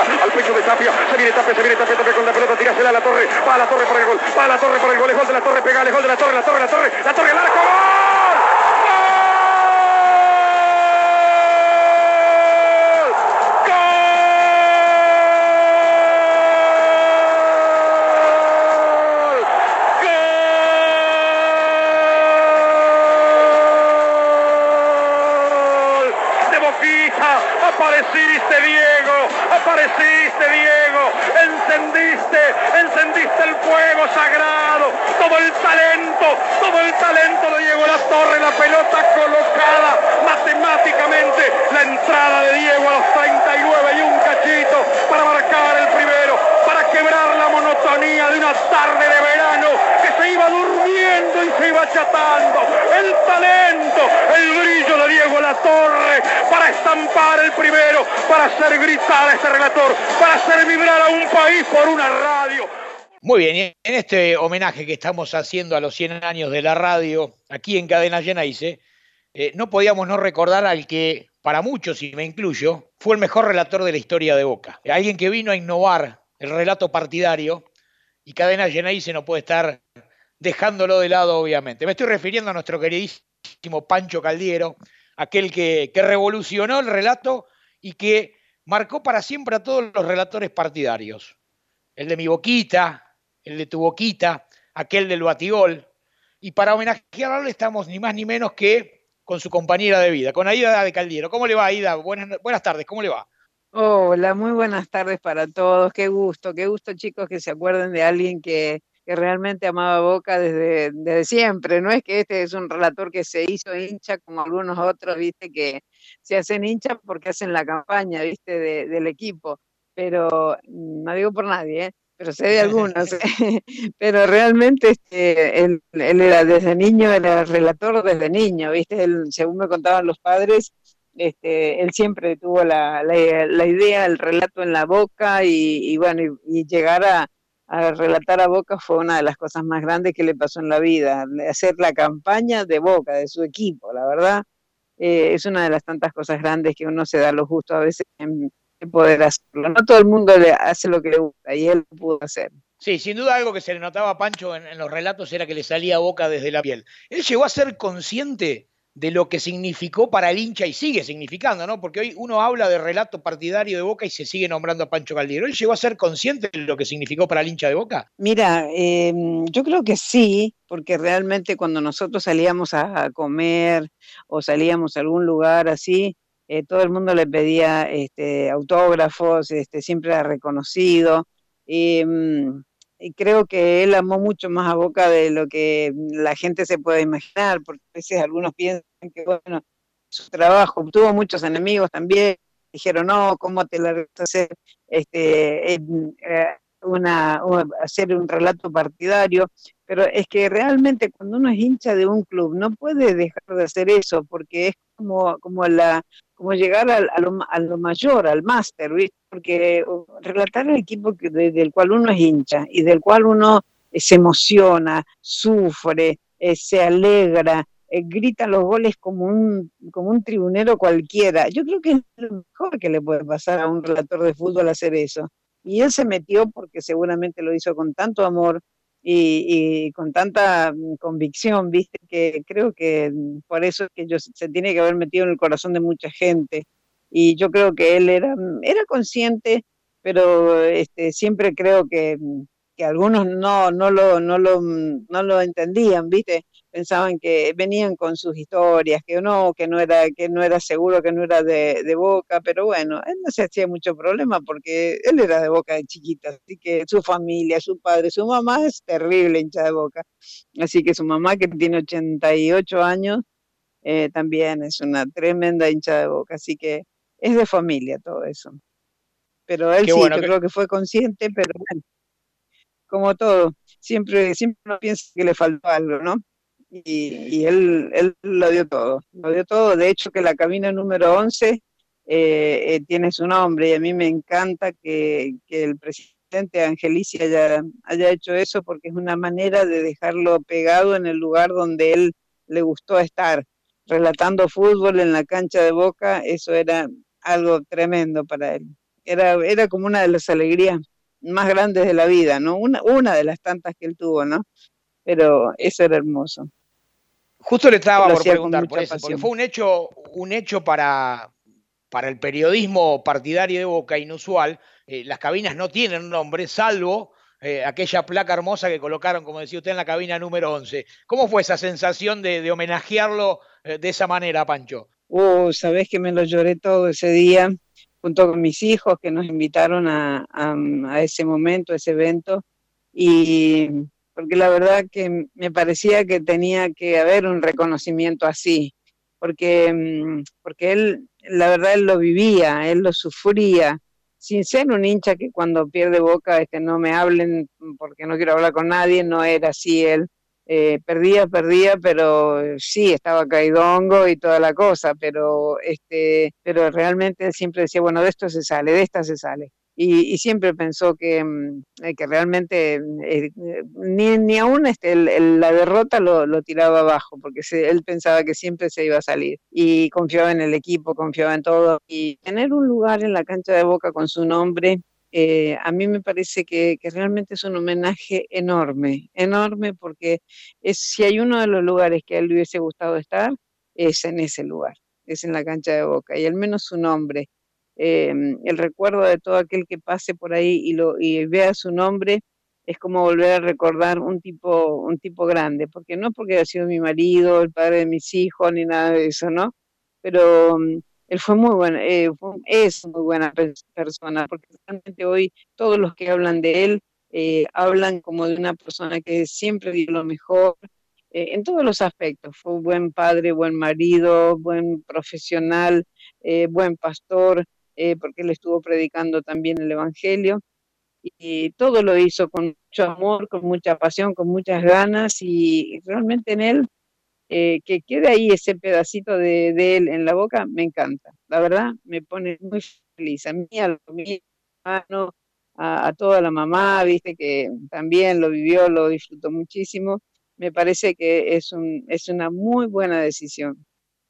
al pecho de Tapia. Se viene Tapia, se viene Tapia, Tapia con la pelota, tirásela a la torre. Va a la torre por el gol. Va a la torre por el gol. gol de la torre, pegale, gol de la torre, la torre, la torre, la torre, el. Apareciste Diego, apareciste Diego, encendiste, encendiste el fuego sagrado, todo el talento, todo el talento de Diego La Torre, la pelota colocada matemáticamente, la entrada de Diego a los 39 y un cachito para marcar el primero, para quebrar la monotonía de una tarde de verano que se iba durmiendo y se iba achatando, el talento, el brillo de Diego La Torre para estampar el primero, para hacer gritar a este relator, para hacer vibrar a un país por una radio. Muy bien, en este homenaje que estamos haciendo a los 100 años de la radio, aquí en Cadena Geneise, eh, no podíamos no recordar al que, para muchos, y me incluyo, fue el mejor relator de la historia de Boca. Alguien que vino a innovar el relato partidario, y Cadena Geneise no puede estar dejándolo de lado, obviamente. Me estoy refiriendo a nuestro queridísimo Pancho Caldiero, aquel que, que revolucionó el relato y que marcó para siempre a todos los relatores partidarios. El de mi boquita, el de tu boquita, aquel del batigol. Y para homenajearlo estamos ni más ni menos que con su compañera de vida, con Aida de Caldiero. ¿Cómo le va, Aida? Buenas, buenas tardes, ¿cómo le va? Hola, muy buenas tardes para todos. Qué gusto, qué gusto, chicos, que se acuerden de alguien que, que realmente amaba Boca desde, desde siempre. No es que este es un relator que se hizo hincha como algunos otros, viste, que se hacen hincha porque hacen la campaña, viste, del equipo. Pero no digo por nadie, ¿eh? pero sé de algunos. pero realmente este, él, era desde niño, era relator desde niño, viste, él, según me contaban los padres, este, él siempre tuvo la, idea, el relato en la boca y, bueno, y llegar a, relatar a Boca fue una de las cosas más grandes que le pasó en la vida, hacer la campaña de Boca, de su equipo, la verdad, eh, es una de las tantas cosas grandes que uno se da los gustos a veces en, poder hacerlo. No todo el mundo le hace lo que le gusta y él pudo hacer. Sí, sin duda algo que se le notaba a Pancho en, en los relatos era que le salía Boca desde la piel. Él llegó a ser consciente de lo que significó para el hincha y sigue significando, ¿no? Porque hoy uno habla de relato partidario de Boca y se sigue nombrando a Pancho Caldiero. ¿Él llegó a ser consciente de lo que significó para el hincha de Boca? Mira, em, yo creo que sí, porque realmente cuando nosotros salíamos a, comer o salíamos a algún lugar así, eh, todo el mundo le pedía este, autógrafos, este, siempre era reconocido. Em, y creo que él amó mucho más a Boca de lo que la gente se puede imaginar, porque a veces algunos piensan que, bueno, su trabajo, tuvo muchos enemigos también, dijeron, no, ¿cómo te la hacer este, eh, una, hacer un relato partidario? Pero es que realmente cuando uno es hincha de un club, no puede dejar de hacer eso, porque es como, como la, como llegar a, lo, mayor, al máster, porque relatar el equipo que, del cual uno es hincha y del cual uno se emociona, sufre, eh, se alegra, eh, grita los goles como un, como un tribunero cualquiera. Yo creo que es lo mejor que le puede pasar a un relator de fútbol hacer eso. Y él se metió porque seguramente lo hizo con tanto amor, y, con tanta mm, convicción, viste, que creo que mm, por eso es que se tiene que haber metido en el corazón de mucha gente. Y yo creo que él era, mm, era consciente, pero este, siempre creo que, que algunos no, no, lo, no, lo, no lo entendían, viste pensaban que venían con sus historias, que no, que no era, que no era seguro, que no era de, boca, pero bueno, él no se hacía mucho problema porque él era de boca de chiquita, así que su familia, su padre, su mamá es terrible hincha de boca. Así que su mamá, que tiene 88 años, eh, también es una tremenda hincha de boca, así que es de familia todo eso. Pero él sí, yo creo que fue consciente, pero bueno, como todo, siempre, siempre uno piensa que le faltó algo, ¿no? Y, él, él lo dio todo, lo dio todo. De hecho, que la cabina número 11 eh, eh, tiene su nombre y a mí me encanta que, el presidente Angelici haya, haya hecho eso porque es una manera de dejarlo pegado en el lugar donde él le gustó estar, relatando fútbol en la cancha de Boca, eso era algo tremendo para él. era, era como una de las alegrías más grandes de la vida, ¿no? Una, una de las tantas que él tuvo, ¿no? Pero eso era hermoso. Justo le estaba por preguntar por eso, porque fue un hecho, un hecho para, para el periodismo partidario de Boca inusual. Eh, las cabinas no tienen un nombre, salvo eh, aquella placa hermosa que colocaron, como decía usted, en la cabina número 11. ¿Cómo fue esa sensación de, homenajearlo eh, de esa manera, Pancho? Uh, sabés que me lo lloré todo ese día, junto con mis hijos que nos invitaron a, a ese momento, a ese evento. Y porque la verdad que me parecía que tenía que haber un reconocimiento así, porque, mm, porque él, la verdad, él lo vivía, él lo sufría, sin ser un hincha que cuando pierde boca este, no me hablen porque no quiero hablar con nadie, no era así él. Eh, perdía, perdía, pero sí, estaba caidongo y toda la cosa, pero, este, pero realmente él siempre decía, bueno, de esto se sale, de esta se sale y, siempre pensó que, mm, eh, que realmente eh, ni, ni aún este, la derrota lo, tiraba abajo, porque él pensaba que siempre se iba a salir y confiaba en el equipo, confiaba en todo. Y tener un lugar en la cancha de Boca con su nombre, eh, a mí me parece que, que, realmente es un homenaje enorme, enorme, porque si hay uno de los lugares que a él le hubiese gustado estar, es en ese lugar, es en la cancha de Boca, y al menos su nombre Em, el recuerdo de todo aquel que pase por ahí y, lo, vea su nombre es como volver a recordar un tipo, un tipo grande, porque no porque haya sido mi marido, el padre de mis hijos, ni nada de eso, ¿no? Pero mm, él fue muy bueno, eh, es muy buena persona, porque realmente hoy todos los que hablan de él eh, hablan como de una persona que siempre dio lo mejor, eh, en todos los aspectos. Fue un buen padre, buen marido, buen profesional, buen pastor, eh, porque él estuvo predicando también el Evangelio y todo lo hizo con mucho amor, con mucha pasión, con muchas ganas y realmente en él, eh, que quede ahí ese pedacito de, él en la boca, me encanta. La verdad, me pone muy feliz. A mí, a mi hermano, a, a, toda la mamá, viste que también lo vivió, lo disfrutó muchísimo. Me parece que es, un, es una muy buena decisión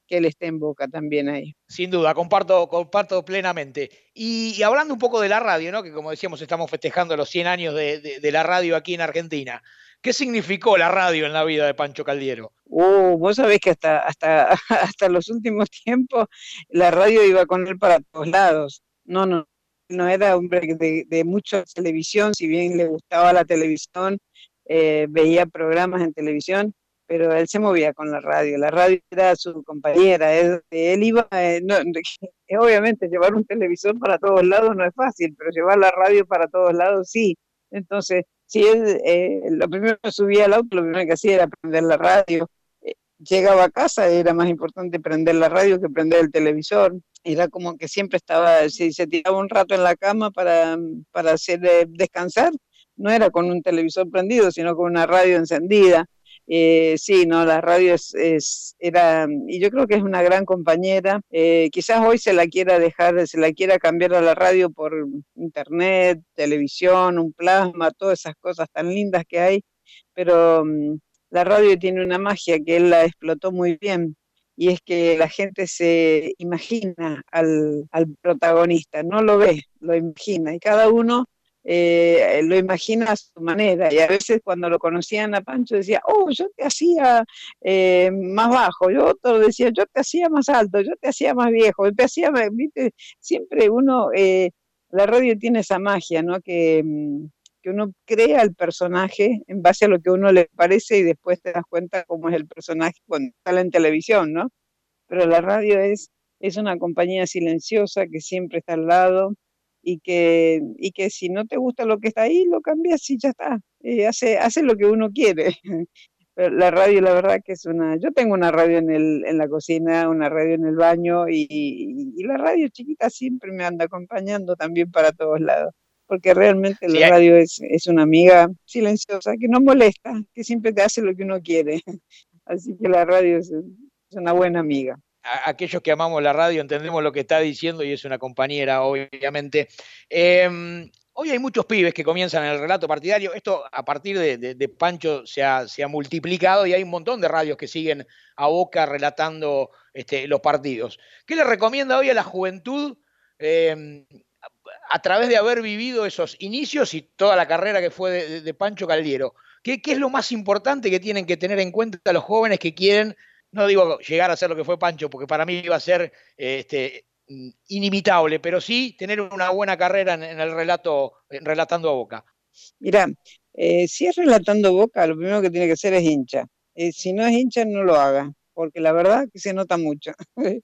que él esté en Boca también ahí. Sin duda, comparto, comparto plenamente. Y, hablando un poco de la radio, ¿no? que como decíamos estamos festejando los 100 años de, la radio aquí en Argentina. ¿Qué significó la radio en la vida de Pancho Caldiero? Uh, vos sabés que hasta, hasta, hasta los últimos tiempos la radio iba con él para todos lados. No, no, no era hombre de, de mucha televisión, si bien le gustaba la televisión, eh, veía programas en televisión, pero él se movía con la radio, la radio era su compañera, él, iba, eh, obviamente llevar un televisor para todos lados no es fácil, pero llevar la radio para todos lados sí. Entonces, si él eh, lo primero que subía al auto, lo primero que hacía era prender la radio. Eh, llegaba a casa, era más importante prender la radio que prender el televisor. Era como que siempre estaba, si se tiraba un rato en la cama para, para hacer descansar, no era con un televisor prendido, sino con una radio encendida eh, sí, no, la radio es, era, y yo creo que es una gran compañera. Eh, quizás hoy se la quiera dejar, se la quiera cambiar a la radio por internet, televisión, un plasma, todas esas cosas tan lindas que hay, pero mm, la radio tiene una magia que él la explotó muy bien y es que la gente se imagina al, al protagonista, no lo ve, lo imagina y cada uno eh, lo imagina a su manera. Y a veces cuando lo conocían a Pancho decía, oh, yo te hacía eh, más bajo, yo otro decía, yo te hacía más alto, yo te hacía más viejo, te hacía, ¿viste? siempre uno, eh, la radio tiene esa magia, ¿no? Que, mm, que uno crea el personaje en base a lo que uno le parece y después te das cuenta cómo es el personaje cuando sale en televisión, ¿no? Pero la radio es, es una compañía silenciosa que siempre está al lado, y que, y que si no te gusta lo que está ahí, lo cambias y ya está. Eh, hace, hace lo que uno quiere. Pero la radio, la verdad que es una... Yo tengo una radio en, el, en la cocina, una radio en el baño y, y, la radio chiquita siempre me anda acompañando también para todos lados. Porque realmente la radio es, es una amiga silenciosa que no molesta, que siempre te hace lo que uno quiere. Así que la radio es, es una buena amiga aquellos que amamos la radio entendemos lo que está diciendo y es una compañera, obviamente. Em, hoy hay muchos pibes que comienzan el relato partidario. Esto a partir de, Pancho se ha, multiplicado y hay un montón de radios que siguen a boca relatando este, los partidos. ¿Qué le recomienda hoy a la juventud? Em, a través de haber vivido esos inicios y toda la carrera que fue de, Pancho Caldiero, ¿qué, es lo más importante que tienen que tener en cuenta los jóvenes que quieren, no digo llegar a ser lo que fue Pancho, porque para mí iba a ser este, inimitable, pero sí tener una buena carrera en, el relato, relatando a Boca? Mira, eh, si es relatando Boca, lo primero que tiene que ser es hincha. Eh, si no es hincha, no lo haga, porque la verdad que se nota mucho.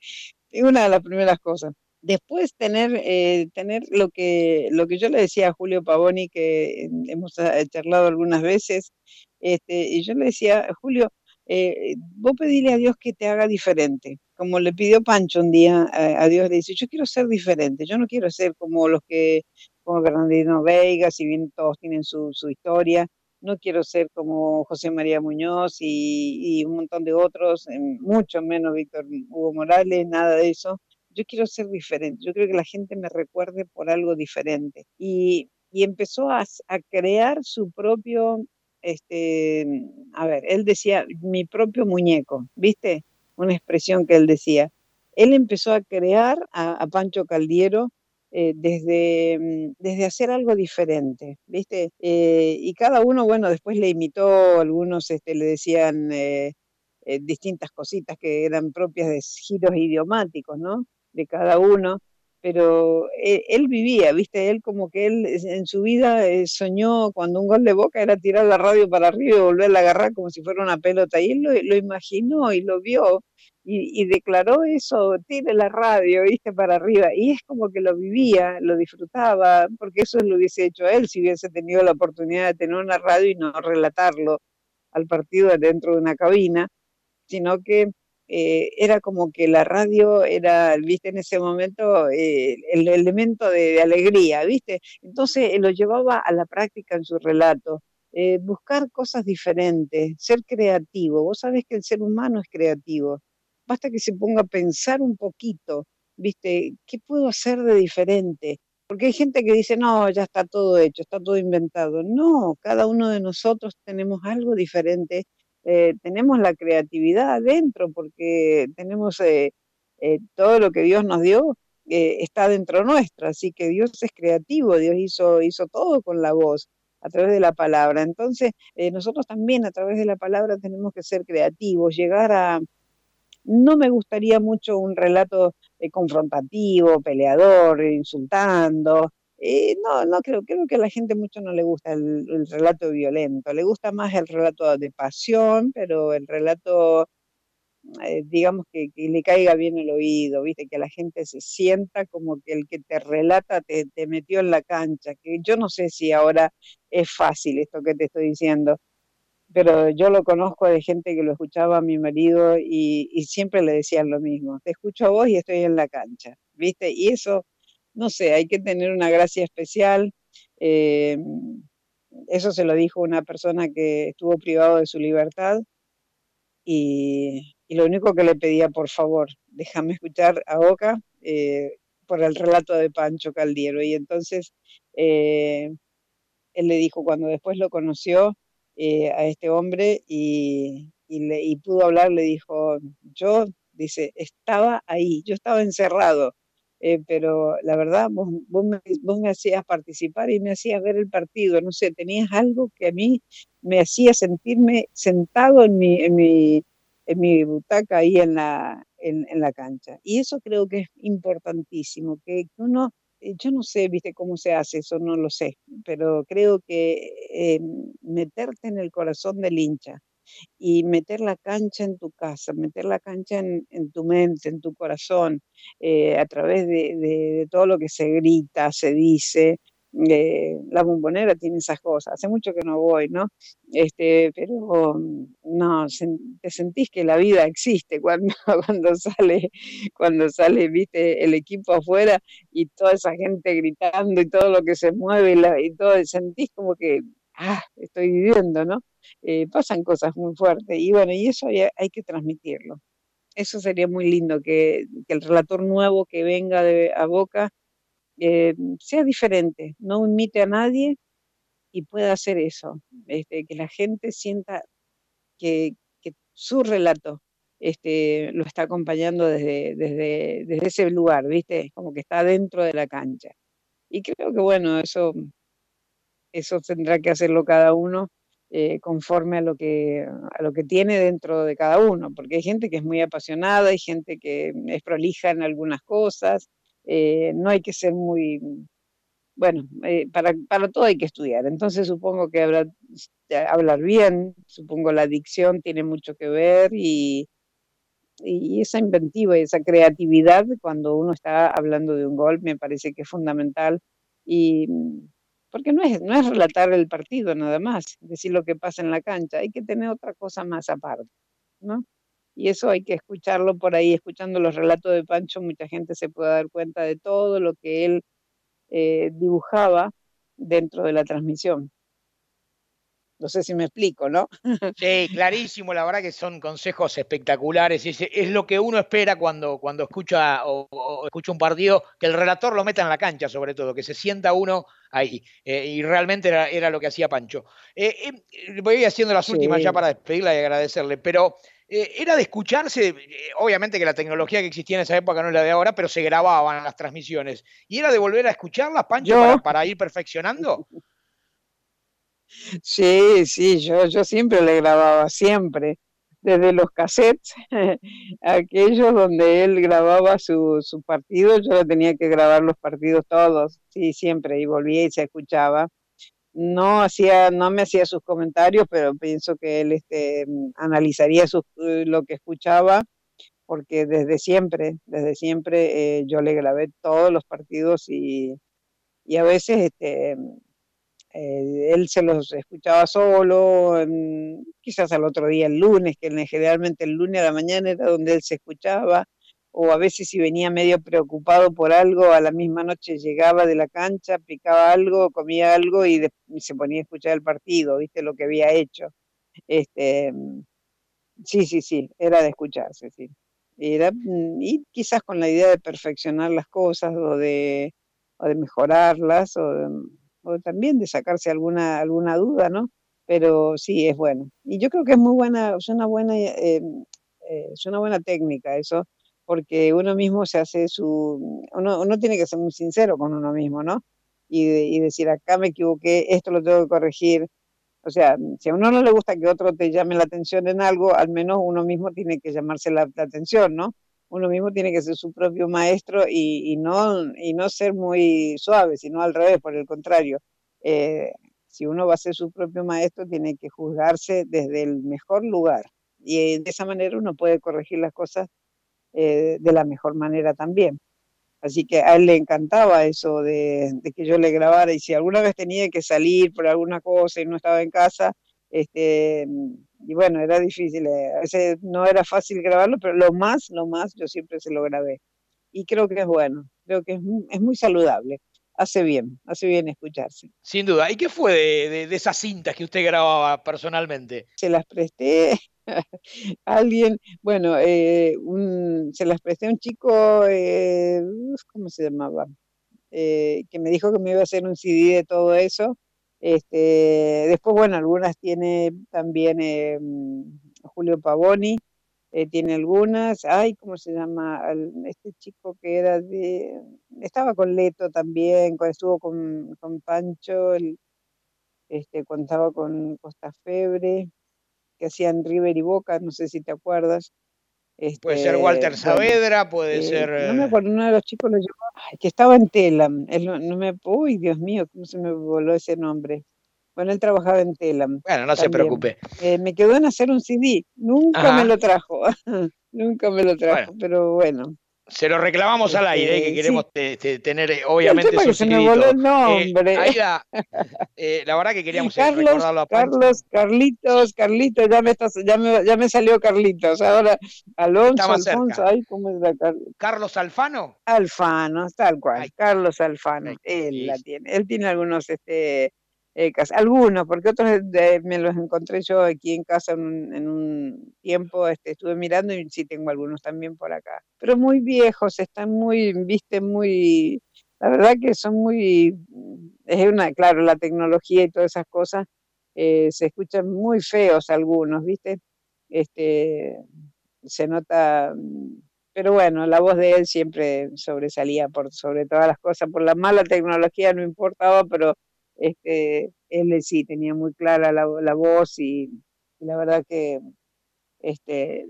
es una de las primeras cosas. Después tener, eh, tener lo, que, lo que yo le decía a Julio Pavoni, que hemos charlado algunas veces, este, y yo le decía, Julio, vos pedile a Dios que te haga diferente, como le pidió Pancho un día a, Dios, le dice, yo quiero ser diferente, yo no quiero ser como los que, como Bernardino Veiga, si bien todos tienen su, historia, no quiero ser como José María Muñoz y, un montón de otros, mucho menos Víctor Hugo Morales, nada de eso. Yo quiero ser diferente, yo creo que la gente me recuerde por algo diferente. Y, empezó a, a, crear su propio, este, a ver, él decía, mi propio muñeco, ¿viste? una expresión que él decía. Él empezó a crear a, Pancho Caldiero eh, desde, mm, desde hacer algo diferente, ¿viste? Eh, y cada uno, bueno, después le imitó, algunos este, le decían eh, distintas cositas que eran propias de giros idiomáticos, ¿no? De cada uno pero e, él, vivía, viste, él como que él en su vida eh, soñó cuando un gol de boca era tirar la radio para arriba y volverla a agarrar como si fuera una pelota, y él lo, imaginó y lo vio y, declaró eso, tire la radio, viste, para arriba, y es como que lo vivía, lo disfrutaba, porque eso lo hubiese hecho él si hubiese tenido la oportunidad de tener una radio y no relatarlo al partido dentro de una cabina, sino que eh, era como que la radio era, viste, en ese momento eh, el elemento de, alegría, viste. Entonces lo llevaba a la práctica en su relato. Eh, buscar cosas diferentes, ser creativo. Vos sabés que el ser humano es creativo. Basta que se ponga a pensar un poquito, ¿viste? ¿Qué puedo hacer de diferente? Porque hay gente que dice, no, ya está todo hecho, está todo inventado. No, cada uno de nosotros tenemos algo diferente eh, tenemos la creatividad adentro porque tenemos eh, eh, todo lo que Dios nos dio está dentro nuestro, así que Dios es creativo, Dios hizo, hizo todo con la voz a través de la palabra. Entonces, nosotros también a través de la palabra tenemos que ser creativos, llegar a... No me gustaría mucho un relato confrontativo, peleador, insultando, eh, no, no creo, creo que a la gente mucho no le gusta el, relato violento, le gusta más el relato de pasión, pero el relato, eh, digamos, que, le caiga bien el oído, viste, que la gente se sienta como que el que te relata te, metió en la cancha, que yo no sé si ahora es fácil esto que te estoy diciendo, pero yo lo conozco de gente que lo escuchaba a mi marido y, y siempre le decían lo mismo, te escucho a vos y estoy en la cancha, viste, y eso no sé, hay que tener una gracia especial. Eh, eso se lo dijo una persona que estuvo privado de su libertad y, lo único que le pedía, por favor, déjame escuchar a Boca eh, por el relato de Pancho Caldiero. Y entonces eh, él le dijo, cuando después lo conoció a este hombre y, y pudo hablar, le dijo, yo, dice, estaba ahí, yo estaba encerrado eh, pero la verdad, vos, me, hacías participar y me hacías ver el partido, no sé, tenías algo que a mí me hacía sentirme sentado en mi, en mi, en mi butaca ahí en la, en, la cancha. Y eso creo que es importantísimo, que uno, eh, yo no sé, viste, cómo se hace, eso no lo sé, pero creo que eh, meterte en el corazón del hincha, y meter la cancha en tu casa, meter la cancha en, tu mente, en tu corazón, eh, a través de, todo lo que se grita, se dice. Eh, la bombonera tiene esas cosas. Hace mucho que no voy, ¿no? Este, pero no, te sentís que la vida existe cuando, cuando sale, cuando sale, viste, el equipo afuera y toda esa gente gritando y todo lo que se mueve y, y todo, sentís como que, ah, estoy viviendo, ¿no? Eh, pasan cosas muy fuertes y bueno, y eso hay, que transmitirlo. Eso sería muy lindo, que, el relator nuevo que venga de, a Boca eh, sea diferente, no imite a nadie y pueda hacer eso, este, que la gente sienta que, su relato este, lo está acompañando desde, desde, desde ese lugar, ¿viste? Como que está dentro de la cancha. Y creo que bueno, eso, eso tendrá que hacerlo cada uno eh, conforme a lo, que, a lo que tiene dentro de cada uno, porque hay gente que es muy apasionada, hay gente que es prolija en algunas cosas, eh, no hay que ser muy, bueno, eh, para, para todo hay que estudiar, entonces supongo que hablar, hablar bien, supongo la dicción tiene mucho que ver y, y esa inventiva y esa creatividad cuando uno está hablando de un gol me parece que es fundamental y porque no es, no es relatar el partido nada más, decir lo que pasa en la cancha, hay que tener otra cosa más aparte, ¿no? Y eso hay que escucharlo por ahí, escuchando los relatos de Pancho, mucha gente se puede dar cuenta de todo lo que él eh, dibujaba dentro de la transmisión. No sé si me explico, ¿no? Sí, clarísimo, la verdad que son consejos espectaculares. Es, lo que uno espera cuando, cuando escucha o, escucha un partido, que el relator lo meta en la cancha, sobre todo, que se sienta uno ahí. Eh, y realmente era, lo que hacía Pancho. Eh, eh, voy haciendo las últimas ya para despedirla y agradecerle, pero era de escucharse, obviamente que la tecnología que existía en esa época no es la de ahora, pero se grababan las transmisiones. ¿Y era de volver a escucharlas, Pancho, para, para ir perfeccionando? Sí, sí, yo, yo siempre le grababa, siempre, desde los cassettes, aquellos donde él grababa su, su partido, yo tenía que grabar los partidos todos, sí, siempre, y volvía y se escuchaba. No hacía, no me hacía sus comentarios, pero pienso que él este, analizaría eh, lo que escuchaba, porque desde siempre, desde siempre eh, yo le grabé todos los partidos y, y a veces este, eh, él se los escuchaba solo, quizás al otro día, el lunes, que generalmente el lunes a la mañana era donde él se escuchaba, o a veces si venía medio preocupado por algo, a la misma noche llegaba de la cancha, picaba algo, comía algo y, se ponía a escuchar el partido, viste lo que había hecho. Este, sí, sí, sí, era de escucharse, sí. Era, mm, y quizás con la idea de perfeccionar las cosas o de, o de mejorarlas o de, o también de sacarse alguna, alguna duda, ¿no? Pero sí, es bueno. Y yo creo que es muy buena, es una buena, eh, eh, es una buena técnica eso, porque uno mismo se hace su, uno, uno tiene que ser muy sincero con uno mismo, ¿no? Y, y decir, acá me equivoqué, esto lo tengo que corregir. O sea, si a uno no le gusta que otro te llame la atención en algo, al menos uno mismo tiene que llamarse la atención, ¿no? Uno mismo tiene que ser su propio maestro y, no, y no ser muy suave, sino al revés, por el contrario. Eh, si uno va a ser su propio maestro, tiene que juzgarse desde el mejor lugar. Y de esa manera uno puede corregir las cosas eh, de la mejor manera también. Así que a él le encantaba eso de, de, que yo le grabara y si alguna vez tenía que salir por alguna cosa y no estaba en casa, este, y bueno, era difícil, eh, a veces no era fácil grabarlo, pero lo más, lo más, yo siempre se lo grabé. Y creo que es bueno, creo que es, es muy saludable, hace bien, hace bien escucharse. Sin duda. ¿Y qué fue de, de, esas cintas que usted grababa personalmente? Se las presté a alguien, bueno, eh, un, se las presté a un chico, eh, ¿cómo se llamaba? que me dijo que me iba a hacer un CD de todo eso este, después, bueno, algunas tiene también eh, Julio Pavoni, eh, tiene algunas. Ay, ¿cómo se llama? Este chico que era de. Estaba con Leto también, estuvo con, con Pancho, el, este, contaba con Costa Febre, que hacían River y Boca, no sé si te acuerdas. Puede ser Walter este, Saavedra, puede eh, ser. No me acuerdo, uno de los chicos lo llamó que estaba en Telam. Él no, me, uy, Dios mío, ¿cómo se me voló ese nombre? Bueno, él trabajaba en Telam. Bueno, no se preocupe. Eh, me quedó en hacer un CD. Nunca me lo trajo. Nunca me lo trajo, pero bueno. Se lo reclamamos al aire, que queremos tener, eh, obviamente, su se me voló el nombre. Eh, eh, la verdad que queríamos Carlos, recordarlo a Pancho. Carlos, Carlitos, Carlitos, ya me, estás, ya me, ya me salió Carlitos. Ahora, Alonso, Alfonso, ay, ¿cómo es la ¿Carlos Alfano? Alfano, tal cual, Carlos Alfano, él la tiene. Él tiene algunos, este, eh, algunos, porque otros me los encontré yo aquí en casa en un, tiempo, este, estuve mirando y sí tengo algunos también por acá. Pero muy viejos, están muy, viste, muy, la verdad que son muy, es una, claro, la tecnología y todas esas cosas, eh, se escuchan muy feos algunos, viste, este, se nota pero bueno, la voz de él siempre sobresalía por sobre todas las cosas, por la mala tecnología no importaba, pero él sí tenía muy clara la, voz y, la verdad que este,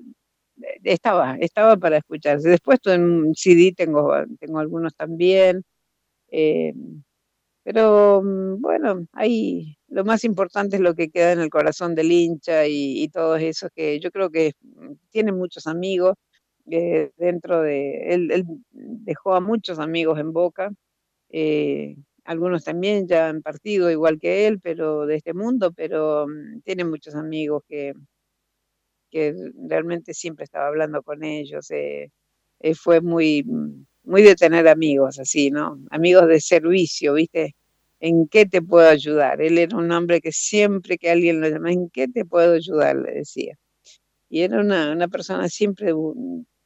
estaba, estaba para escucharse. Después en CD tengo, tengo algunos también, eh, pero mm, bueno, ahí lo más importante es lo que queda en el corazón del hincha y, y todos esos que yo creo que mm, tiene muchos amigos eh, dentro de, él, dejó a muchos amigos en Boca, eh, algunos también ya han partido igual que él, pero de este mundo, pero mm, tiene muchos amigos que, que realmente siempre estaba hablando con ellos, eh, fue muy, mm, muy de tener amigos así, ¿no? Amigos de servicio, ¿viste? ¿En qué te puedo ayudar? Él era un hombre que siempre que alguien lo llamaba, ¿en qué te puedo ayudar? Le decía. Y era una, una persona siempre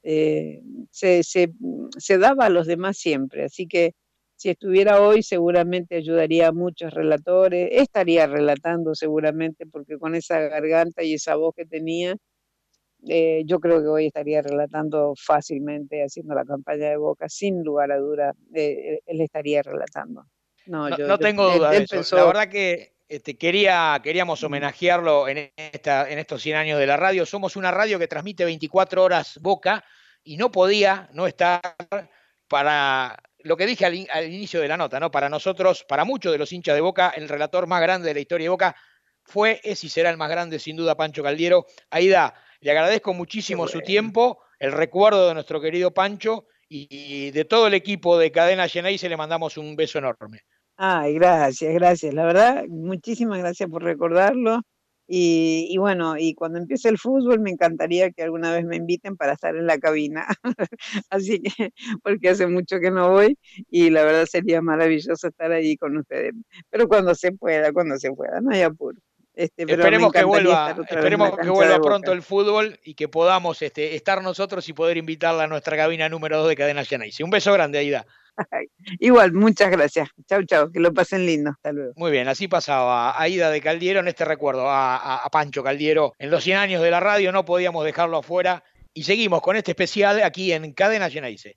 eh, se, se, daba a los demás siempre. Así que si estuviera hoy seguramente ayudaría a muchos relatores, estaría relatando seguramente porque con esa garganta y esa voz que tenía, eh, yo creo que hoy estaría relatando fácilmente, haciendo la campaña de Boca, sin lugar a duda, eh, él estaría relatando. No, no, tengo duda de eso. La verdad que este, quería, queríamos homenajearlo en, esta, en estos 100 años de la radio. Somos una radio que transmite 24 horas Boca y no podía no estar para lo que dije al, inicio de la nota, ¿no? Para nosotros, para muchos de los hinchas de Boca, el relator más grande de la historia de Boca fue, es y será el más grande, sin duda, Pancho Caldiero. Aida, le agradezco muchísimo su tiempo, el recuerdo de nuestro querido Pancho y de todo el equipo de Cadena se le mandamos un beso enorme. Ay, gracias, gracias. La verdad, muchísimas gracias por recordarlo. Y, bueno, y cuando empiece el fútbol me encantaría que alguna vez me inviten para estar en la cabina. Así que, porque hace mucho que no voy y la verdad sería maravilloso estar ahí con ustedes. Pero cuando se pueda, cuando se pueda, no hay apuro. Este, esperemos que vuelva, esperemos que vuelva pronto el fútbol y que podamos este, estar nosotros y poder invitarla a nuestra cabina número 2 de Cadena Genesis. Un beso grande, Aida. Igual, muchas gracias. Chau, chau, que lo pasen lindo. Hasta luego. Muy bien, así pasaba Aida de Caldiero en este recuerdo a, Pancho Caldiero. En los 100 años de la radio no podíamos dejarlo afuera y seguimos con este especial aquí en Cadena Geneise.